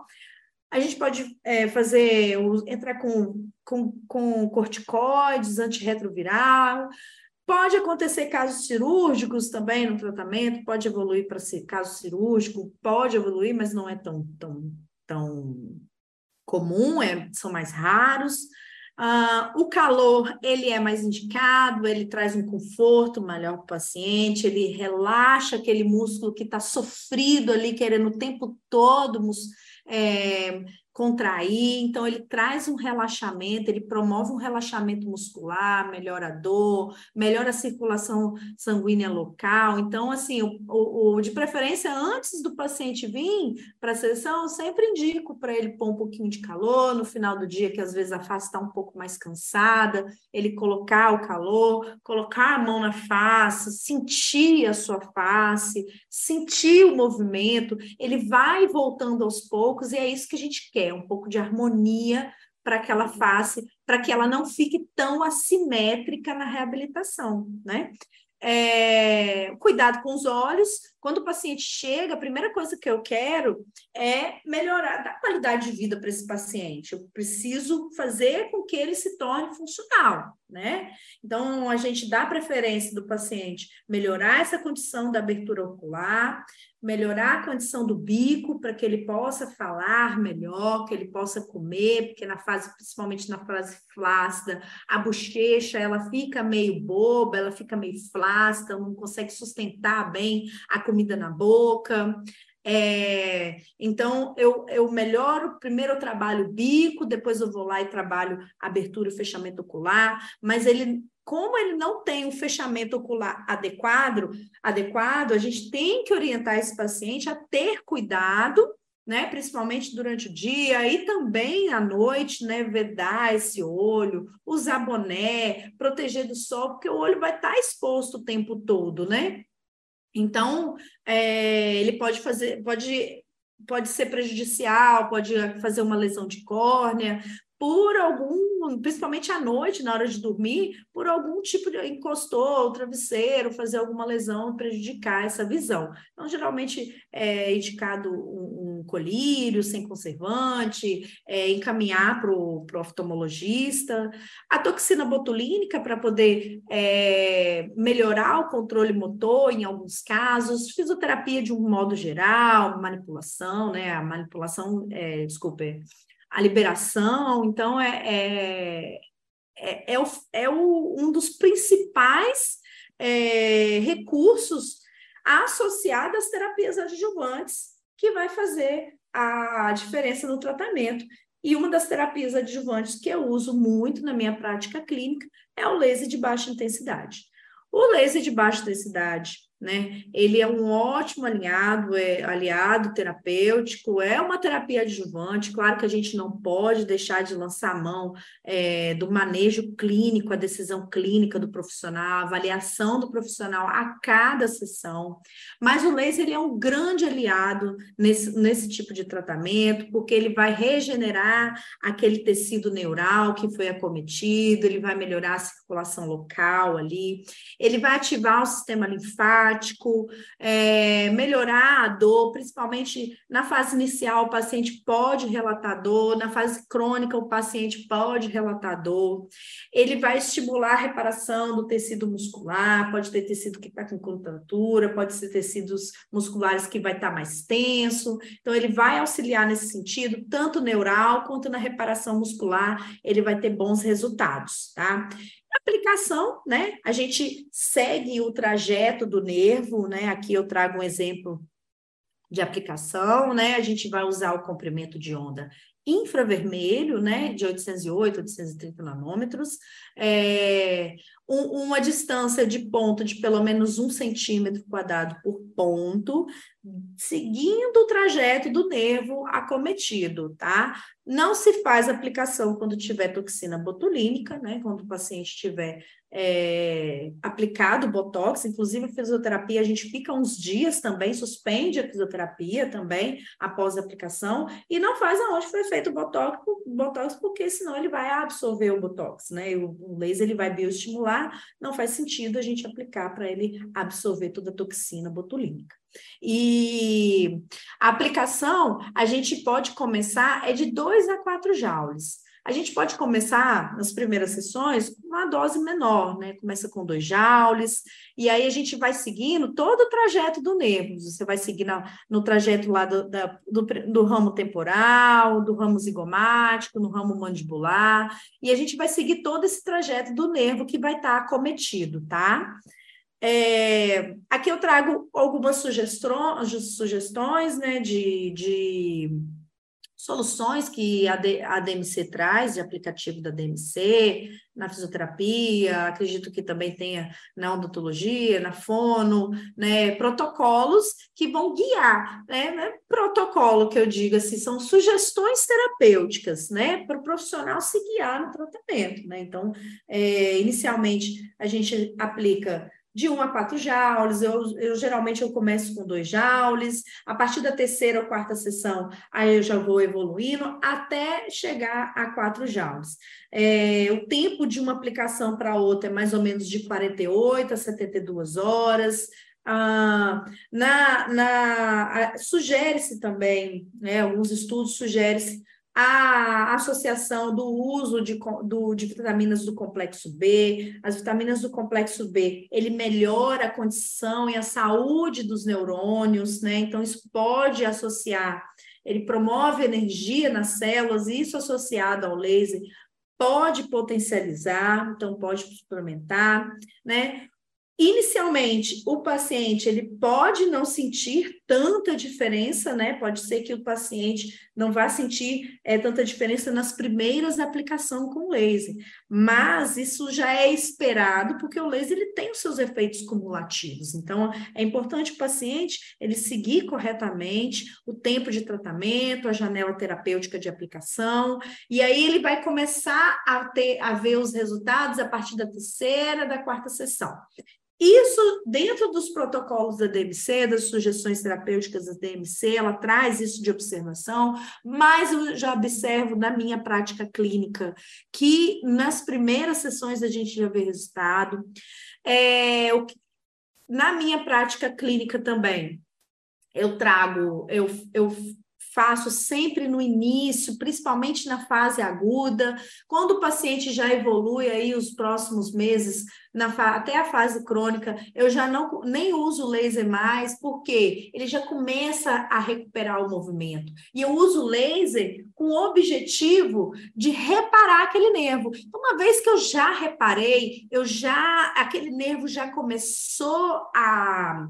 A gente pode é, fazer, entrar com, com, com corticoides, antirretroviral. Pode acontecer casos cirúrgicos também no tratamento, pode evoluir para ser caso cirúrgico, pode evoluir, mas não é tão, tão, tão comum, é, são mais raros. Uh, o calor, ele é mais indicado, ele traz um conforto melhor para o paciente, ele relaxa aquele músculo que está sofrido ali, querendo o tempo todo é, contrair, então ele traz um relaxamento, ele promove um relaxamento muscular, melhora a dor, melhora a circulação sanguínea local. Então, assim, o, o, o de preferência, antes do paciente vir para a sessão, eu sempre indico para ele pôr um pouquinho de calor no final do dia, que às vezes a face está um pouco mais cansada, ele colocar o calor, colocar a mão na face, sentir a sua face, sentir o movimento, ele vai voltando aos poucos, e é isso que a gente quer um pouco de harmonia para aquela face, para que ela não fique tão assimétrica na reabilitação, né? É, cuidado com os olhos. Quando o paciente chega, a primeira coisa que eu quero é melhorar a qualidade de vida para esse paciente. Eu preciso fazer com que ele se torne funcional, né? Então, a gente dá preferência do paciente melhorar essa condição da abertura ocular, melhorar a condição do bico para que ele possa falar melhor, que ele possa comer, porque na fase, principalmente na fase flácida, a bochecha ela fica meio boba, ela fica meio flácida, não consegue sustentar bem a comida na boca. É, então, eu, eu melhoro, primeiro eu trabalho bico, depois eu vou lá e trabalho abertura e fechamento ocular, mas ele, como ele não tem um fechamento ocular adequado, adequado, a gente tem que orientar esse paciente a ter cuidado né, principalmente durante o dia e também à noite, né, vedar esse olho, usar boné, proteger do sol, porque o olho vai estar exposto o tempo todo, né? Então, é, ele pode fazer, pode, pode ser prejudicial, pode fazer uma lesão de córnea, por algum, principalmente à noite, na hora de dormir, por algum tipo de encostou o travesseiro, fazer alguma lesão, prejudicar essa visão. Então, geralmente é indicado um, um colírio sem conservante, é, encaminhar para o oftalmologista. A toxina botulínica para poder é, melhorar o controle motor em alguns casos, fisioterapia de um modo geral, manipulação, né? A manipulação, é, desculpe, a liberação, então é, é, é, é, o, é o, um dos principais é, recursos associados às terapias adjuvantes que vai fazer a diferença no tratamento. E uma das terapias adjuvantes que eu uso muito na minha prática clínica é o laser de baixa intensidade. O laser de baixa intensidade, né? Ele é um ótimo alinhado, é aliado terapêutico, é uma terapia adjuvante. Claro que a gente não pode deixar de lançar a mão é, do manejo clínico, a decisão clínica do profissional, a avaliação do profissional a cada sessão. Mas o laser é um grande aliado nesse, nesse tipo de tratamento, porque ele vai regenerar aquele tecido neural que foi acometido, ele vai melhorar a circulação local ali, ele vai ativar o sistema linfático prático, é, melhorar a dor, principalmente na fase inicial, o paciente pode relatar dor, na fase crônica, o paciente pode relatar dor. Ele vai estimular a reparação do tecido muscular, pode ter tecido que está com contratura, pode ser tecidos musculares que vai estar tá mais tenso. Então, ele vai auxiliar nesse sentido, tanto neural quanto na reparação muscular, ele vai ter bons resultados, tá? Aplicação, né? A gente segue o trajeto do nervo, né? Aqui eu trago um exemplo de aplicação, né? A gente vai usar o comprimento de onda infravermelho, né, de 808, 830 nanômetros, é, um, uma distância de ponto de pelo menos um centímetro quadrado por ponto, seguindo o trajeto do nervo acometido, tá? Não se faz aplicação quando tiver toxina botulínica, né? Quando o paciente tiver é, aplicado Botox, inclusive a fisioterapia, a gente fica uns dias também, suspende a fisioterapia também após a aplicação, e não faz aonde foi feito o Botox, Botox porque senão ele vai absorver o Botox, né? O, o laser ele vai bioestimular, não faz sentido a gente aplicar para ele absorver toda a toxina botulínica. E a aplicação, a gente pode começar, é de 2 a 4 joules. A gente pode começar nas primeiras sessões com uma dose menor, né? Começa com 2 joules, e aí a gente vai seguindo todo o trajeto do nervo. Você vai seguir na, no trajeto lá do, da, do, do ramo temporal, do ramo zigomático, no ramo mandibular, e a gente vai seguir todo esse trajeto do nervo que vai estar acometido, tá? É, aqui eu trago algumas sugestões, sugestões né, de, de soluções que a, DMC traz, de aplicativo da DMC, na fisioterapia, acredito que também tenha na odontologia, na fono, né, protocolos que vão guiar, né, né protocolo que eu digo assim, são sugestões terapêuticas, né, para o profissional se guiar no tratamento, né, então, é, inicialmente a gente aplica de 1 a 4 joules, eu, eu geralmente eu começo com 2 joules, a partir da terceira ou quarta sessão, aí eu já vou evoluindo até chegar a 4 joules. É, o tempo de uma aplicação para outra é mais ou menos de 48 a 72 horas, ah, na, na sugere-se também, né, alguns estudos sugerem-se a associação do uso de, do, de vitaminas do complexo B. As vitaminas do complexo B, ele melhora a condição e a saúde dos neurônios, né? Então, isso pode associar, ele promove energia nas células, isso associado ao laser pode potencializar, então pode suplementar, né? Inicialmente, o paciente ele pode não sentir tanta diferença, né? Pode ser que o paciente não vá sentir é, tanta diferença nas primeiras aplicações com laser, mas isso já é esperado porque o laser ele tem os seus efeitos cumulativos. Então, é importante o paciente ele seguir corretamente o tempo de tratamento, a janela terapêutica de aplicação, e aí ele vai começar a ter a ver os resultados a partir da terceira, da quarta sessão. Isso, dentro dos protocolos da DMC, das sugestões terapêuticas da DMC, ela traz isso de observação, mas eu já observo na minha prática clínica que nas primeiras sessões a gente já vê resultado. É, na minha prática clínica também, eu trago, eu, eu faço sempre no início, principalmente na fase aguda, quando o paciente já evolui aí os próximos meses, na até a fase crônica, eu já não nem uso laser mais, porque ele já começa a recuperar o movimento. E eu uso laser com o objetivo de reparar aquele nervo. Então, uma vez que eu já reparei, eu já aquele nervo já começou a,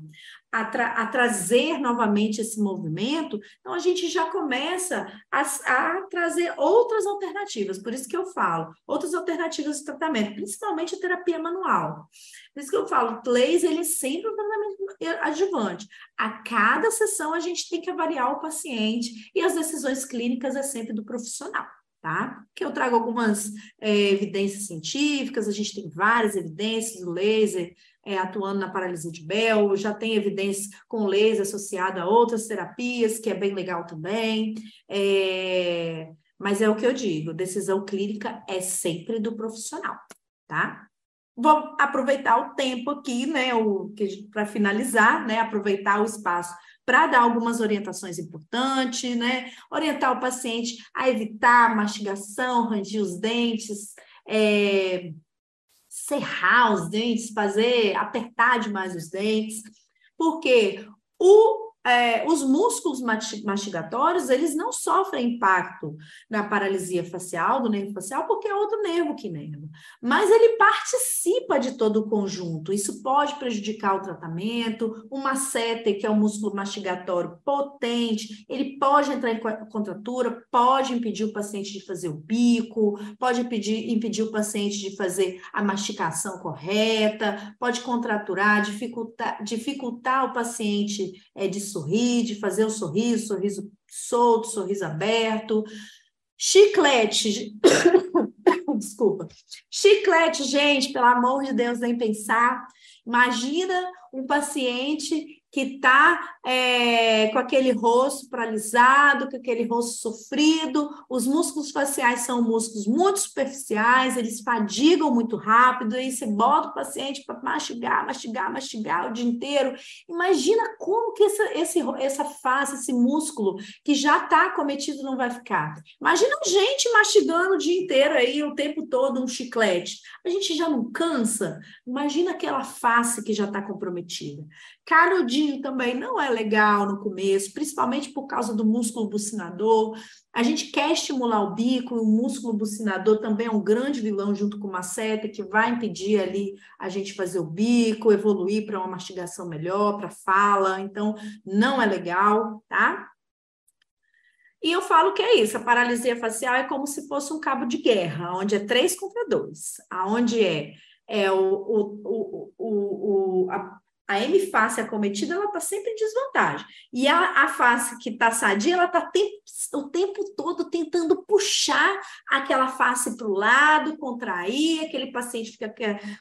a, tra a, trazer novamente esse movimento, então a gente já começa a, a, trazer outras alternativas. Por isso que eu falo, outras alternativas de tratamento, principalmente a terapia manual. Por isso que eu falo, laser ele é sempre um tratamento adjuvante. A cada sessão a gente tem que avaliar o paciente e as decisões clínicas é sempre do profissional tá? Que eu trago algumas é, evidências científicas, a gente tem várias evidências do laser é, atuando na paralisia de Bell, já tem evidências com laser associado a outras terapias, que é bem legal também. É, mas é o que eu digo, decisão clínica é sempre do profissional, tá? Vou aproveitar o tempo aqui, né, para finalizar, né, aproveitar o espaço para dar algumas orientações importantes, né? Orientar o paciente a evitar mastigação, ranger os dentes, é, serrar os dentes, fazer apertar demais os dentes, porque o é, os músculos mastigatórios, eles não sofrem impacto na paralisia facial, do nervo facial, porque é outro nervo que nervo. Mas ele participa de todo o conjunto. Isso pode prejudicar o tratamento. O masseter, que é o músculo mastigatório potente, ele pode entrar em contratura, pode impedir o paciente de fazer o bico, pode impedir, impedir o paciente de fazer a mastigação correta, pode contraturar, dificultar, dificultar o paciente é, de sorrir, de fazer o sorriso, sorriso solto, sorriso aberto. Chiclete. Desculpa. Chiclete, gente, pelo amor de Deus, nem pensar. Imagina um paciente que está é, com aquele rosto paralisado, com aquele rosto sofrido. Os músculos faciais são músculos muito superficiais, eles fadigam muito rápido, aí você bota o paciente para mastigar, mastigar, mastigar o dia inteiro. Imagina como que essa, esse, essa face, esse músculo que já está cometido não vai ficar. Imagina gente mastigando o dia inteiro aí, o tempo todo, um chiclete. A gente já não cansa? Imagina aquela face que já está comprometida. Canudinho também não é legal no começo, principalmente por causa do músculo bucinador. A gente quer estimular o bico, o músculo bucinador também é um grande vilão junto com uma seta que vai impedir ali a gente fazer o bico, evoluir para uma mastigação melhor, para fala. Então, não é legal, tá? E eu falo que é isso, a paralisia facial é como se fosse um cabo de guerra, onde é três contra dois, aonde é, é o, o, o, o, a a M face acometida, ela está sempre em desvantagem. E a, a face que está sadia, ela está o tempo todo tentando puxar aquela face para o lado, contrair, aquele paciente fica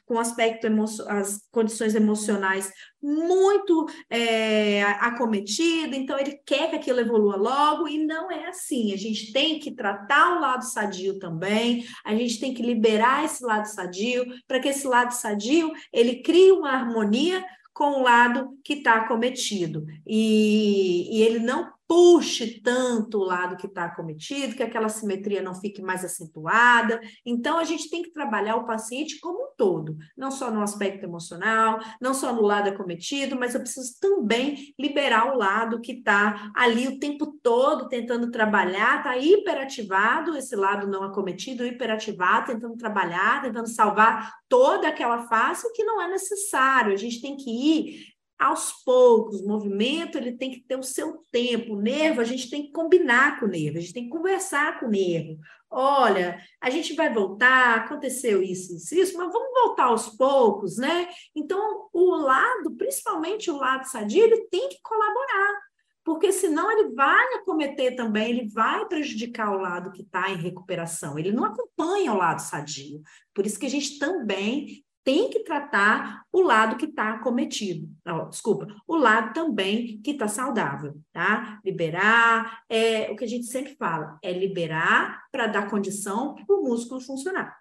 com aspecto as condições emocionais muito é, acometido, então ele quer que aquilo evolua logo, e não é assim. A gente tem que tratar o lado sadio também, a gente tem que liberar esse lado sadio, para que esse lado sadio ele crie uma harmonia com o lado que está cometido. E, e ele não puxe tanto o lado que está acometido, que aquela simetria não fique mais acentuada. Então, a gente tem que trabalhar o paciente como um todo, não só no aspecto emocional, não só no lado acometido, mas eu preciso também liberar o lado que está ali o tempo todo tentando trabalhar, está hiperativado, esse lado não acometido, hiperativado, tentando trabalhar, tentando salvar toda aquela face, o que não é necessário. A gente tem que ir aos poucos, o movimento ele tem que ter o seu tempo, o nervo a gente tem que combinar com o nervo, a gente tem que conversar com o nervo. Olha, a gente vai voltar, aconteceu isso, isso, isso, mas vamos voltar aos poucos, né? Então, o lado, principalmente o lado sadio, ele tem que colaborar, porque senão ele vai acometer também, ele vai prejudicar o lado que está em recuperação, ele não acompanha o lado sadio. Por isso que a gente também tem que tratar o lado que está acometido. Oh, desculpa, o lado também que está saudável, tá? Liberar, é o que a gente sempre fala, é liberar para dar condição para o músculo funcionar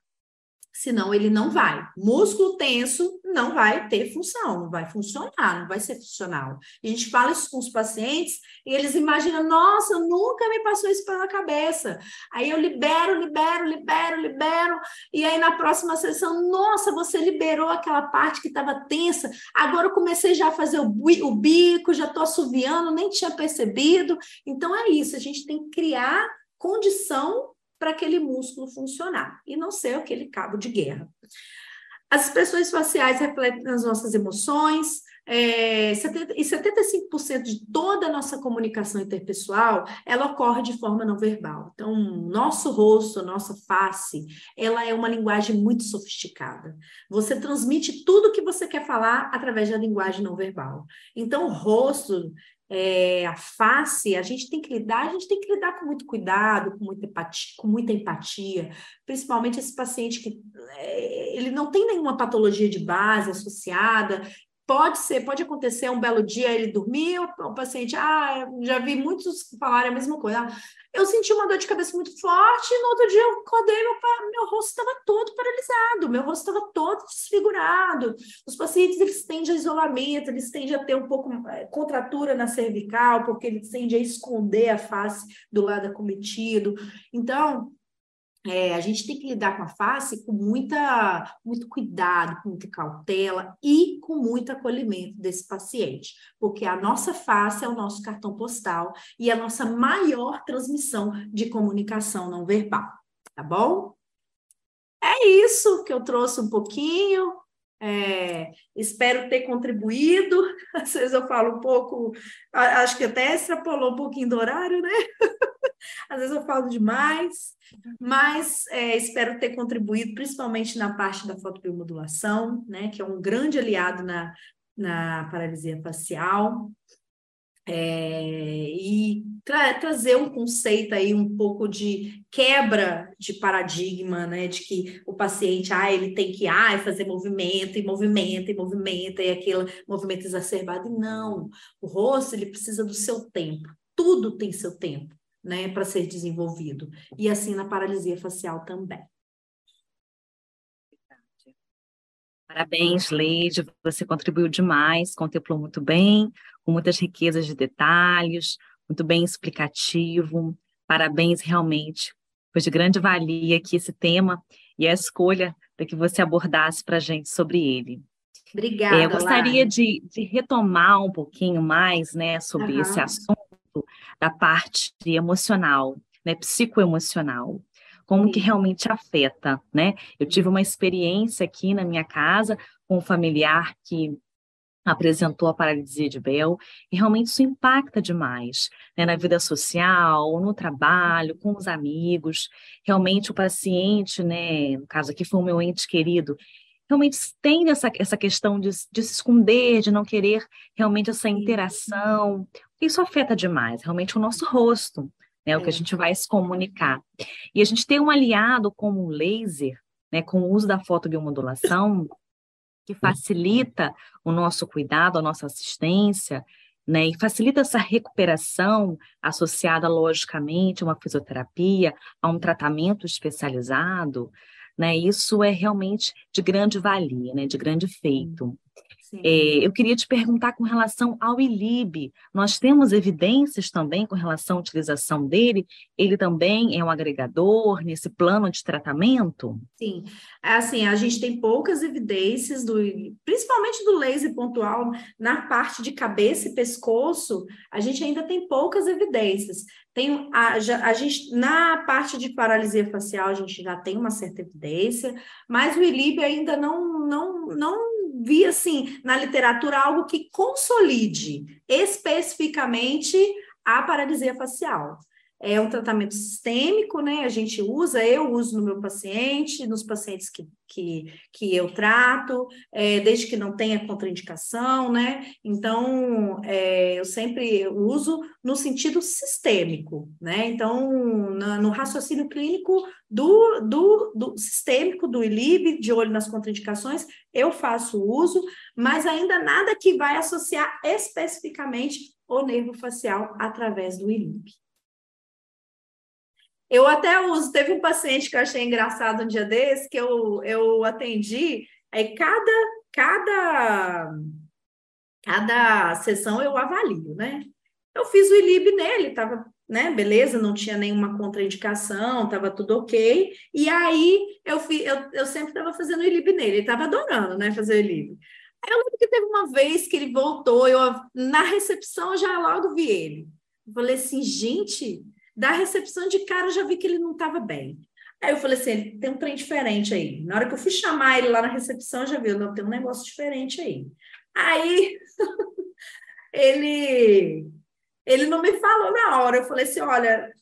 senão ele não vai. Músculo tenso não vai ter função, não vai funcionar, não vai ser funcional. A gente fala isso com os pacientes e eles imaginam, nossa, nunca me passou isso pela cabeça. Aí eu libero, libero, libero, libero, e aí na próxima sessão, nossa, você liberou aquela parte que estava tensa, agora eu comecei já a fazer o, bico, já estou assoviando, nem tinha percebido. Então é isso, a gente tem que criar condição para aquele músculo funcionar e não ser aquele cabo de guerra. As expressões faciais refletem as nossas emoções, é, 70, e 75% de toda a nossa comunicação interpessoal, ela ocorre de forma não verbal. Então, nosso rosto, nossa face, ela é uma linguagem muito sofisticada. Você transmite tudo o que você quer falar através da linguagem não verbal. Então, o rosto, é, a face, a gente tem que lidar, a gente tem que lidar com muito cuidado, com muita empatia, com muita empatia principalmente esse paciente que é, ele não tem nenhuma patologia de base associada, Pode ser, pode acontecer um belo dia ele dormiu, o paciente, ah, já vi muitos falarem a mesma coisa. Eu senti uma dor de cabeça muito forte, e no outro dia eu acordei, meu, meu rosto estava todo paralisado, meu rosto estava todo desfigurado. Os pacientes, eles tendem a isolamento, eles tendem a ter um pouco é, contratura na cervical, porque eles tendem a esconder a face do lado acometido. Então, é, a gente tem que lidar com a face com muita, muito cuidado, com muita cautela e com muito acolhimento desse paciente, porque a nossa face é o nosso cartão postal e a nossa maior transmissão de comunicação não verbal, tá bom? É isso que eu trouxe um pouquinho. É, espero ter contribuído. Às vezes eu falo um pouco, acho que até extrapolou um pouquinho do horário, né? Às vezes eu falo demais, mas é, espero ter contribuído, principalmente na parte da fotobiomodulação, né, que é um grande aliado na, na paralisia facial. É, e tra trazer um conceito aí um pouco de quebra de paradigma, né, de que o paciente, ah, ele tem que ah, fazer movimento e movimento e movimento e aquele movimento exacerbado. E não, o rosto ele precisa do seu tempo, tudo tem seu tempo né, para ser desenvolvido. E assim na paralisia facial também. Parabéns, Leide, você contribuiu demais, contemplou muito bem, com muitas riquezas de detalhes, muito bem explicativo. Parabéns, realmente. Foi de grande valia aqui esse tema e a escolha para que você abordasse para a gente sobre ele. Obrigada. É, eu gostaria de, de, retomar um pouquinho mais né, sobre uhum. esse assunto da parte emocional, né, psicoemocional, como que realmente afeta, né? Eu tive uma experiência aqui na minha casa com um familiar que apresentou a paralisia de Bell, e realmente isso impacta demais né, na vida social, no trabalho, com os amigos. Realmente o paciente, né, no caso aqui foi o meu ente querido, realmente tem essa, essa questão de, de se esconder, de não querer realmente essa interação. Isso afeta demais, realmente, o nosso rosto, né, o que a é. gente vai se comunicar. E a gente tem um aliado como o laser, né, com o uso da fotobiomodulação, que facilita o nosso cuidado, a nossa assistência, né, e facilita essa recuperação associada, logicamente, a uma fisioterapia, a um tratamento especializado, né? Isso é realmente de grande valia, né? De grande feito. É, eu queria te perguntar com relação ao ILIB. Nós temos evidências também com relação à utilização dele? Ele também é um agregador nesse plano de tratamento? Sim, assim, a gente tem poucas evidências, do, principalmente do laser pontual, na parte de cabeça e pescoço, a gente ainda tem poucas evidências. Tem a, a gente, na parte de paralisia facial, a gente já tem uma certa evidência, mas o ILIB ainda não, não, não vi assim na literatura algo que consolide especificamente a paralisia facial. É um tratamento sistêmico, né? A gente usa, eu uso no meu paciente, nos pacientes que, que, que eu trato, é, desde que não tenha contraindicação, né? Então, é, eu sempre uso no sentido sistêmico, né? Então, na, no raciocínio clínico do, do, do sistêmico, do ILIB, de olho nas contraindicações, eu faço uso, mas ainda nada que vai associar especificamente o nervo facial através do ILIB. Eu até uso, teve um paciente que eu achei engraçado um dia desse, que eu, eu atendi, aí cada, cada, cada sessão eu avalio, né? Eu fiz o ILIB nele, tava, né, beleza, não tinha nenhuma contraindicação, tava tudo ok, e aí eu, fi, eu, eu sempre estava fazendo o ILIB nele, ele estava adorando, né, fazer o ILIB. Aí eu lembro que teve uma vez que ele voltou, eu na recepção eu já logo vi ele. Eu falei assim, gente, da recepção de cara, eu já vi que ele não estava bem. Aí eu falei assim, tem um trem diferente aí. Na hora que eu fui chamar ele lá na recepção, eu já vi, não, tem um negócio diferente aí. Aí ele ele não me falou na hora. Eu falei assim, olha,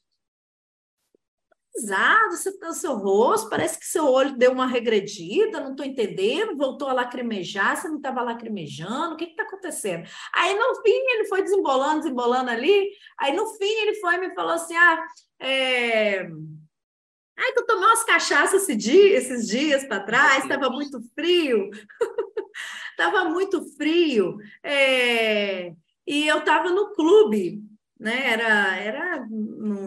pesado, você tá no seu rosto, parece que seu olho deu uma regredida, não estou entendendo, voltou a lacrimejar, você não estava lacrimejando, o que está acontecendo? Aí no fim ele foi desembolando, desembolando ali, aí no fim ele foi e me falou assim: ah, é. Ai, que eu tomei umas cachaças esse dia, esses dias para trás, estava muito frio, estava muito frio, é... e eu estava no clube, né? Era, era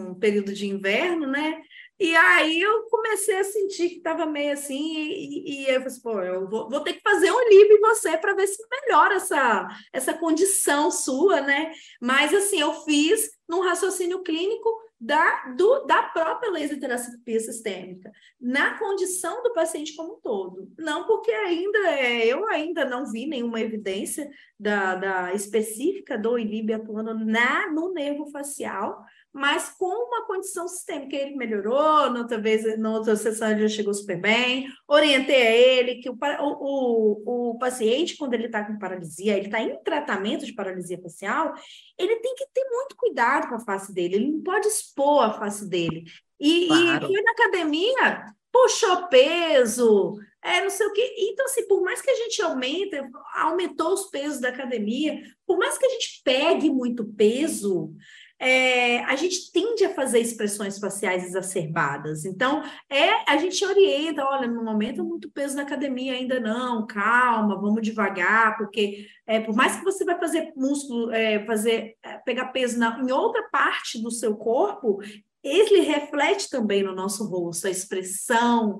num período de inverno, né? E aí eu comecei a sentir que estava meio assim, e, e, eu falei assim, pô, eu vou, vou, ter que fazer um livro em você para ver se melhora essa, essa condição sua, né? Mas assim, eu fiz num raciocínio clínico da, do, da própria laser terapia sistêmica, na condição do paciente como um todo. Não porque ainda é, eu ainda não vi nenhuma evidência da, da específica do ILIB atuando na, no nervo facial, mas com uma condição sistêmica. Ele melhorou, outra vez, na outra sessão ele já chegou super bem, orientei a ele que o, o, o paciente, quando ele está com paralisia, ele está em tratamento de paralisia facial, ele tem que ter muito cuidado com a face dele, ele não pode expor a face dele. E, claro. e foi na academia, puxou peso, é, não sei o quê. Então, assim, por mais que a gente aumente, aumentou os pesos da academia, por mais que a gente pegue muito peso, é, a gente tende a fazer expressões faciais exacerbadas. Então, é a gente orienta, olha, no momento muito peso na academia ainda não, calma, vamos devagar, porque é, por mais que você vai fazer músculo, é, fazer é, pegar peso na, em outra parte do seu corpo, ele reflete também no nosso rosto a expressão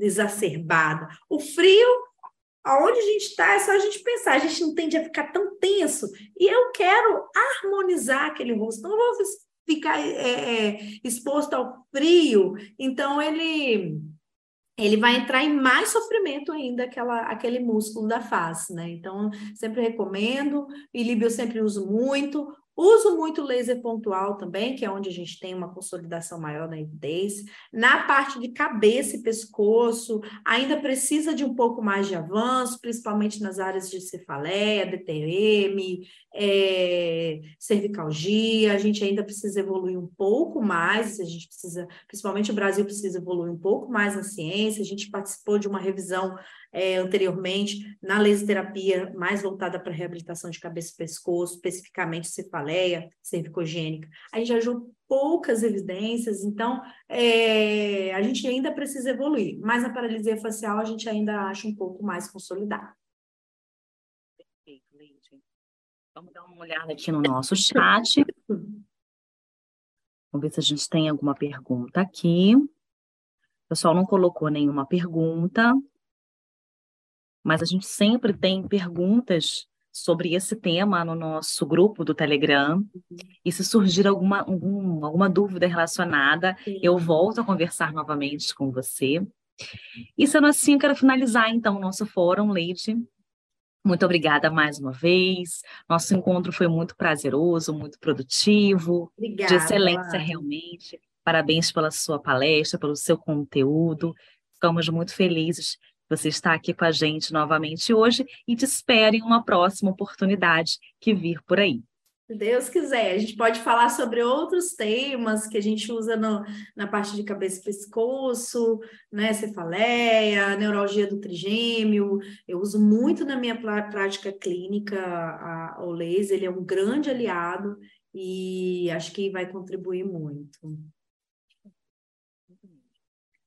exacerbada. O frio aonde a gente está, é só a gente pensar, a gente não tende a ficar tão tenso. E eu quero harmonizar aquele rosto, não vou ficar é, é, exposto ao frio. Então, ele ele vai entrar em mais sofrimento ainda aquela, aquele músculo da face, né? Então, sempre recomendo, e eu sempre uso muito. Uso muito laser pontual também, que é onde a gente tem uma consolidação maior da evidência. Na parte de cabeça e pescoço, ainda precisa de um pouco mais de avanço, principalmente nas áreas de cefaleia, DTM, é, cervicalgia. A gente ainda precisa evoluir um pouco mais, a gente precisa, principalmente o Brasil precisa evoluir um pouco mais na ciência. A gente participou de uma revisão é, anteriormente na lesioterapia mais voltada para reabilitação de cabeça e pescoço, especificamente cefaleia cervicogênica. A gente achou poucas evidências, então é, a gente ainda precisa evoluir, mas a paralisia facial a gente ainda acha um pouco mais consolidada. Perfeito. Vamos dar uma olhada aqui no nosso chat. Vamos ver se a gente tem alguma pergunta aqui. O pessoal não colocou nenhuma pergunta, mas a gente sempre tem perguntas sobre esse tema no nosso grupo do Telegram. E se surgir alguma, algum, alguma dúvida relacionada, Sim. eu volto a conversar novamente com você. E sendo assim, eu quero finalizar então o nosso fórum, Leite. Muito obrigada mais uma vez. Nosso encontro foi muito prazeroso, muito produtivo, obrigada, de excelência realmente. Parabéns pela sua palestra, pelo seu conteúdo. Ficamos muito felizes você está aqui com a gente novamente hoje e te espere em uma próxima oportunidade que vir por aí. Deus quiser, a gente pode falar sobre outros temas que a gente usa no, na parte de cabeça e pescoço, né, cefaleia, neurologia do trigêmeo. Eu uso muito na minha prática clínica a, o laser, ele é um grande aliado e acho que vai contribuir muito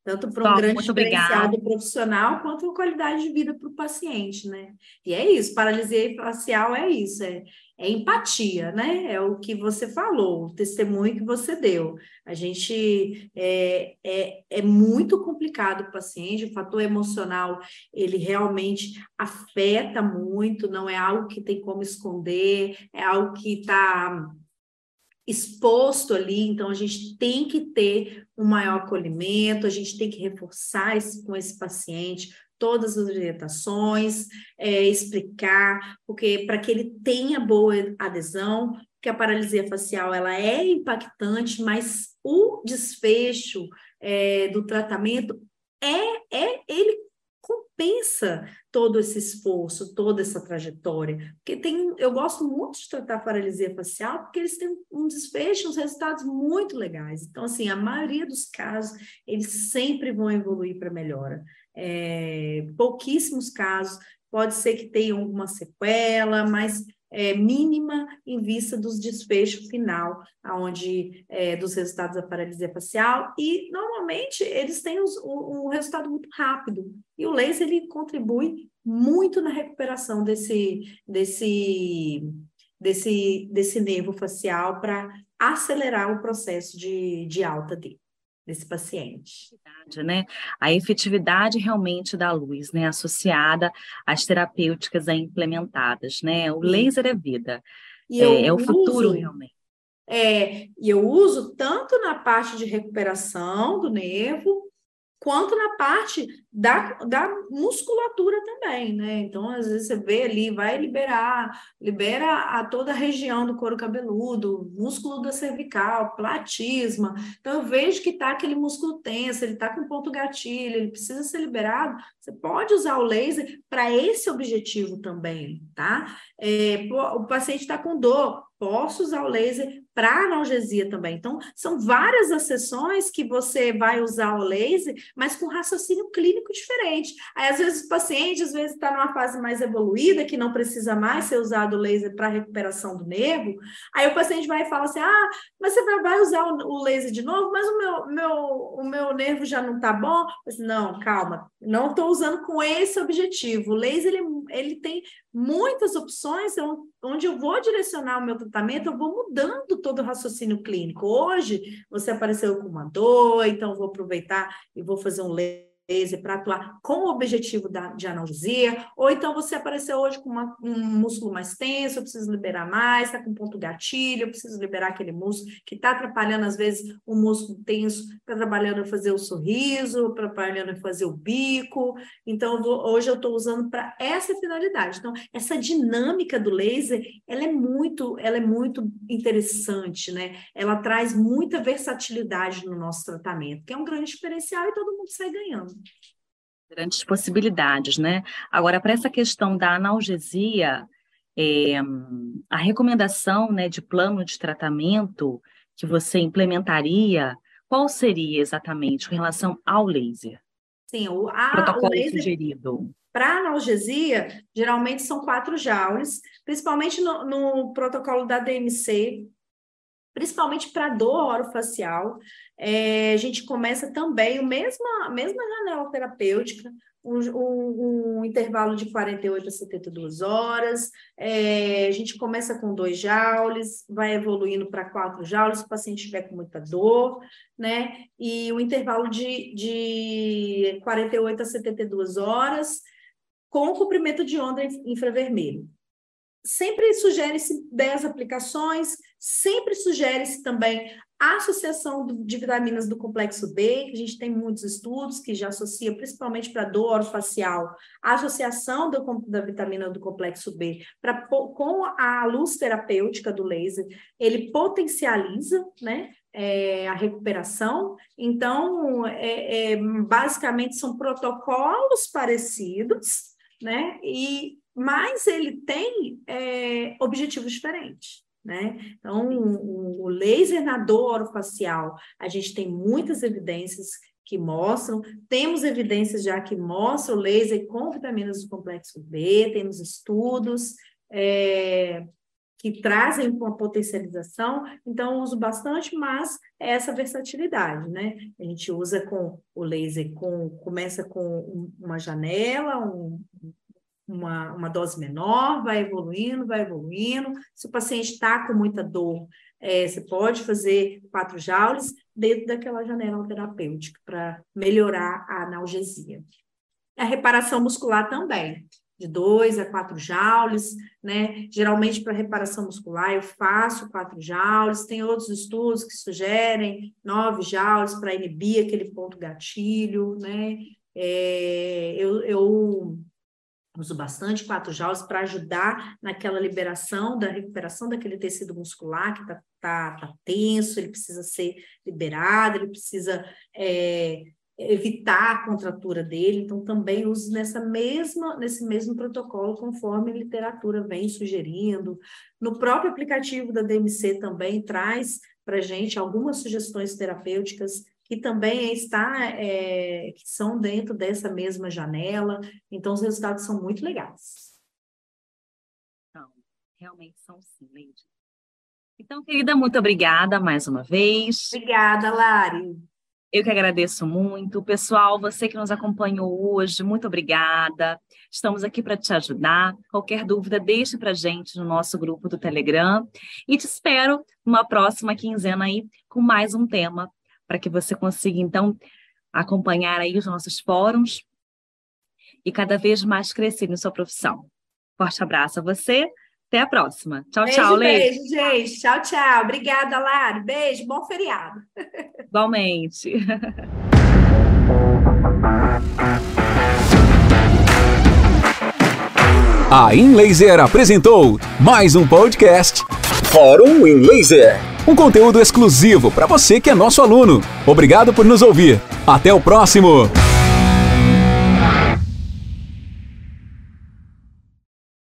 tanto para um grande diferencial do profissional quanto a qualidade de vida para o paciente, né? E é isso, paralisia facial é isso, é, é, empatia, né? É o que você falou, o testemunho que você deu. A gente é, é, é muito complicado o paciente, o fator emocional ele realmente afeta muito, não é algo que tem como esconder, é algo que está exposto ali, então a gente tem que ter um maior acolhimento, a gente tem que reforçar esse, com esse paciente todas as orientações, é, explicar, porque para que ele tenha boa adesão, que a paralisia facial ela é impactante, mas o desfecho é, do tratamento é, é ele compensa todo esse esforço, toda essa trajetória. Porque tem, eu gosto muito de tratar paralisia facial, porque eles têm um desfecho, uns resultados muito legais. Então, assim, a maioria dos casos, eles sempre vão evoluir para melhora. É, pouquíssimos casos, pode ser que tenham alguma sequela, mas é, mínima em vista dos desfechos final, aonde é, dos resultados da paralisia facial, e normalmente eles têm os, um, um, resultado muito rápido. E o laser ele contribui muito na recuperação desse, desse, desse, desse nervo facial para acelerar o processo de, de alta dele desse paciente. Né? A efetividade realmente da luz, né, associada às terapêuticas implementadas, né? O laser é vida, é, é o futuro realmente. É, e eu uso tanto na parte de recuperação do nervo, quanto na parte da, da musculatura também, né? Então, às vezes você vê ali, vai liberar, libera a toda a região do couro cabeludo, músculo da cervical, platisma. Então, eu vejo que tá aquele músculo tenso, ele tá com ponto gatilho, ele precisa ser liberado. Você pode usar o laser para esse objetivo também, tá? É, o paciente está com dor, posso usar o laser para analgesia também. Então, são várias as sessões que você vai usar o laser, mas com raciocínio clínico diferente. Aí, às vezes, o paciente, às vezes, está numa fase mais evoluída, que não precisa mais ser usado o laser para recuperação do nervo. Aí o paciente vai e fala assim: ah, mas você vai usar o laser de novo, mas o meu, meu, o meu nervo já não está bom? Disse, não, calma, não estou usando com esse objetivo. O laser, ele, ele tem muitas opções onde eu vou direcionar o meu tratamento, eu vou mudando todo o raciocínio clínico. Hoje, você apareceu com uma dor, então vou aproveitar e vou fazer um laser para atuar com o objetivo da, de analgesia, ou então você apareceu hoje com uma, um músculo mais tenso, eu preciso liberar mais, está com ponto gatilho, eu preciso liberar aquele músculo que está atrapalhando, às vezes, o músculo tenso, está trabalhando em fazer o sorriso, trabalhando em fazer o bico. Então, eu vou, hoje eu estou usando para essa finalidade. Então, essa dinâmica do laser, ela é muito, ela é muito interessante, né? Ela traz muita versatilidade no nosso tratamento, que é um grande diferencial e todo mundo sai ganhando grandes possibilidades, né? Agora, para essa questão da analgesia, é, a recomendação né, de plano de tratamento que você implementaria, qual seria exatamente com relação ao laser? Sim, o, a, protocolo o laser, sugerido. Para analgesia, geralmente são quatro joules, principalmente no, no protocolo da DMC, principalmente para dor orofacial. É, a gente começa também o mesmo, a mesma janela terapêutica, um, um, um, intervalo de 48 a 72 horas. É, a gente começa com dois joules, vai evoluindo para quatro joules, se o paciente estiver com muita dor, né? E o intervalo de, de 48 a 72 horas com comprimento de onda infravermelho. Sempre sugere-se 10 aplicações, sempre sugere-se também a associação de vitaminas do complexo B, que a gente tem muitos estudos que já associam principalmente para dor orofacial, a associação do, da vitamina do complexo B pra, com a luz terapêutica do laser, ele potencializa, né? É, a recuperação. Então, é, é, basicamente, são protocolos parecidos, né? E, mas ele tem é, objetivos diferentes. Né? Então, o, laser na dor orofacial, a gente tem muitas evidências que mostram, temos evidências já que mostram o laser com vitaminas do complexo B, temos estudos é, que trazem uma potencialização, então uso bastante, mas é essa versatilidade, né? A gente usa com o laser, com, começa com uma janela, um, uma, uma dose menor, vai evoluindo, vai evoluindo. Se o paciente está com muita dor, é, você pode fazer quatro joules dentro daquela janela terapêutica para melhorar a analgesia. A reparação muscular também, de 2 a 4 joules, né? Geralmente, para reparação muscular, eu faço 4 joules. Tem outros estudos que sugerem 9 joules para inibir aquele ponto gatilho, né? É, eu, eu uso bastante quatro joules para ajudar naquela liberação, da recuperação daquele tecido muscular que está tá, tá tenso, ele precisa ser liberado, ele precisa é, evitar a contratura dele, então também uso nessa mesma, nesse mesmo protocolo, conforme a literatura vem sugerindo. No próprio aplicativo da DMC também traz para gente algumas sugestões terapêuticas que também está, é, que são dentro dessa mesma janela. Então, os resultados são muito legais. Então, realmente são sim, Leide. Então, querida, muito obrigada mais uma vez. Obrigada, Lari. Eu que agradeço muito. Pessoal, você que nos acompanhou hoje, muito obrigada. Estamos aqui para te ajudar. Qualquer dúvida, deixe para gente no nosso grupo do Telegram. E te espero numa próxima quinzena aí com mais um tema para que você consiga, então, acompanhar aí os nossos fóruns e cada vez mais crescer na sua profissão. Forte abraço a você. Até a próxima. Tchau, beijo, tchau, Leite. Beijo, gente. Tchau, tchau. Obrigada, Lari. Beijo. Bom feriado. Igualmente. A InLaser apresentou mais um podcast Fórum InLaser. Um conteúdo exclusivo para você que é nosso aluno. Obrigado por nos ouvir. Até o próximo!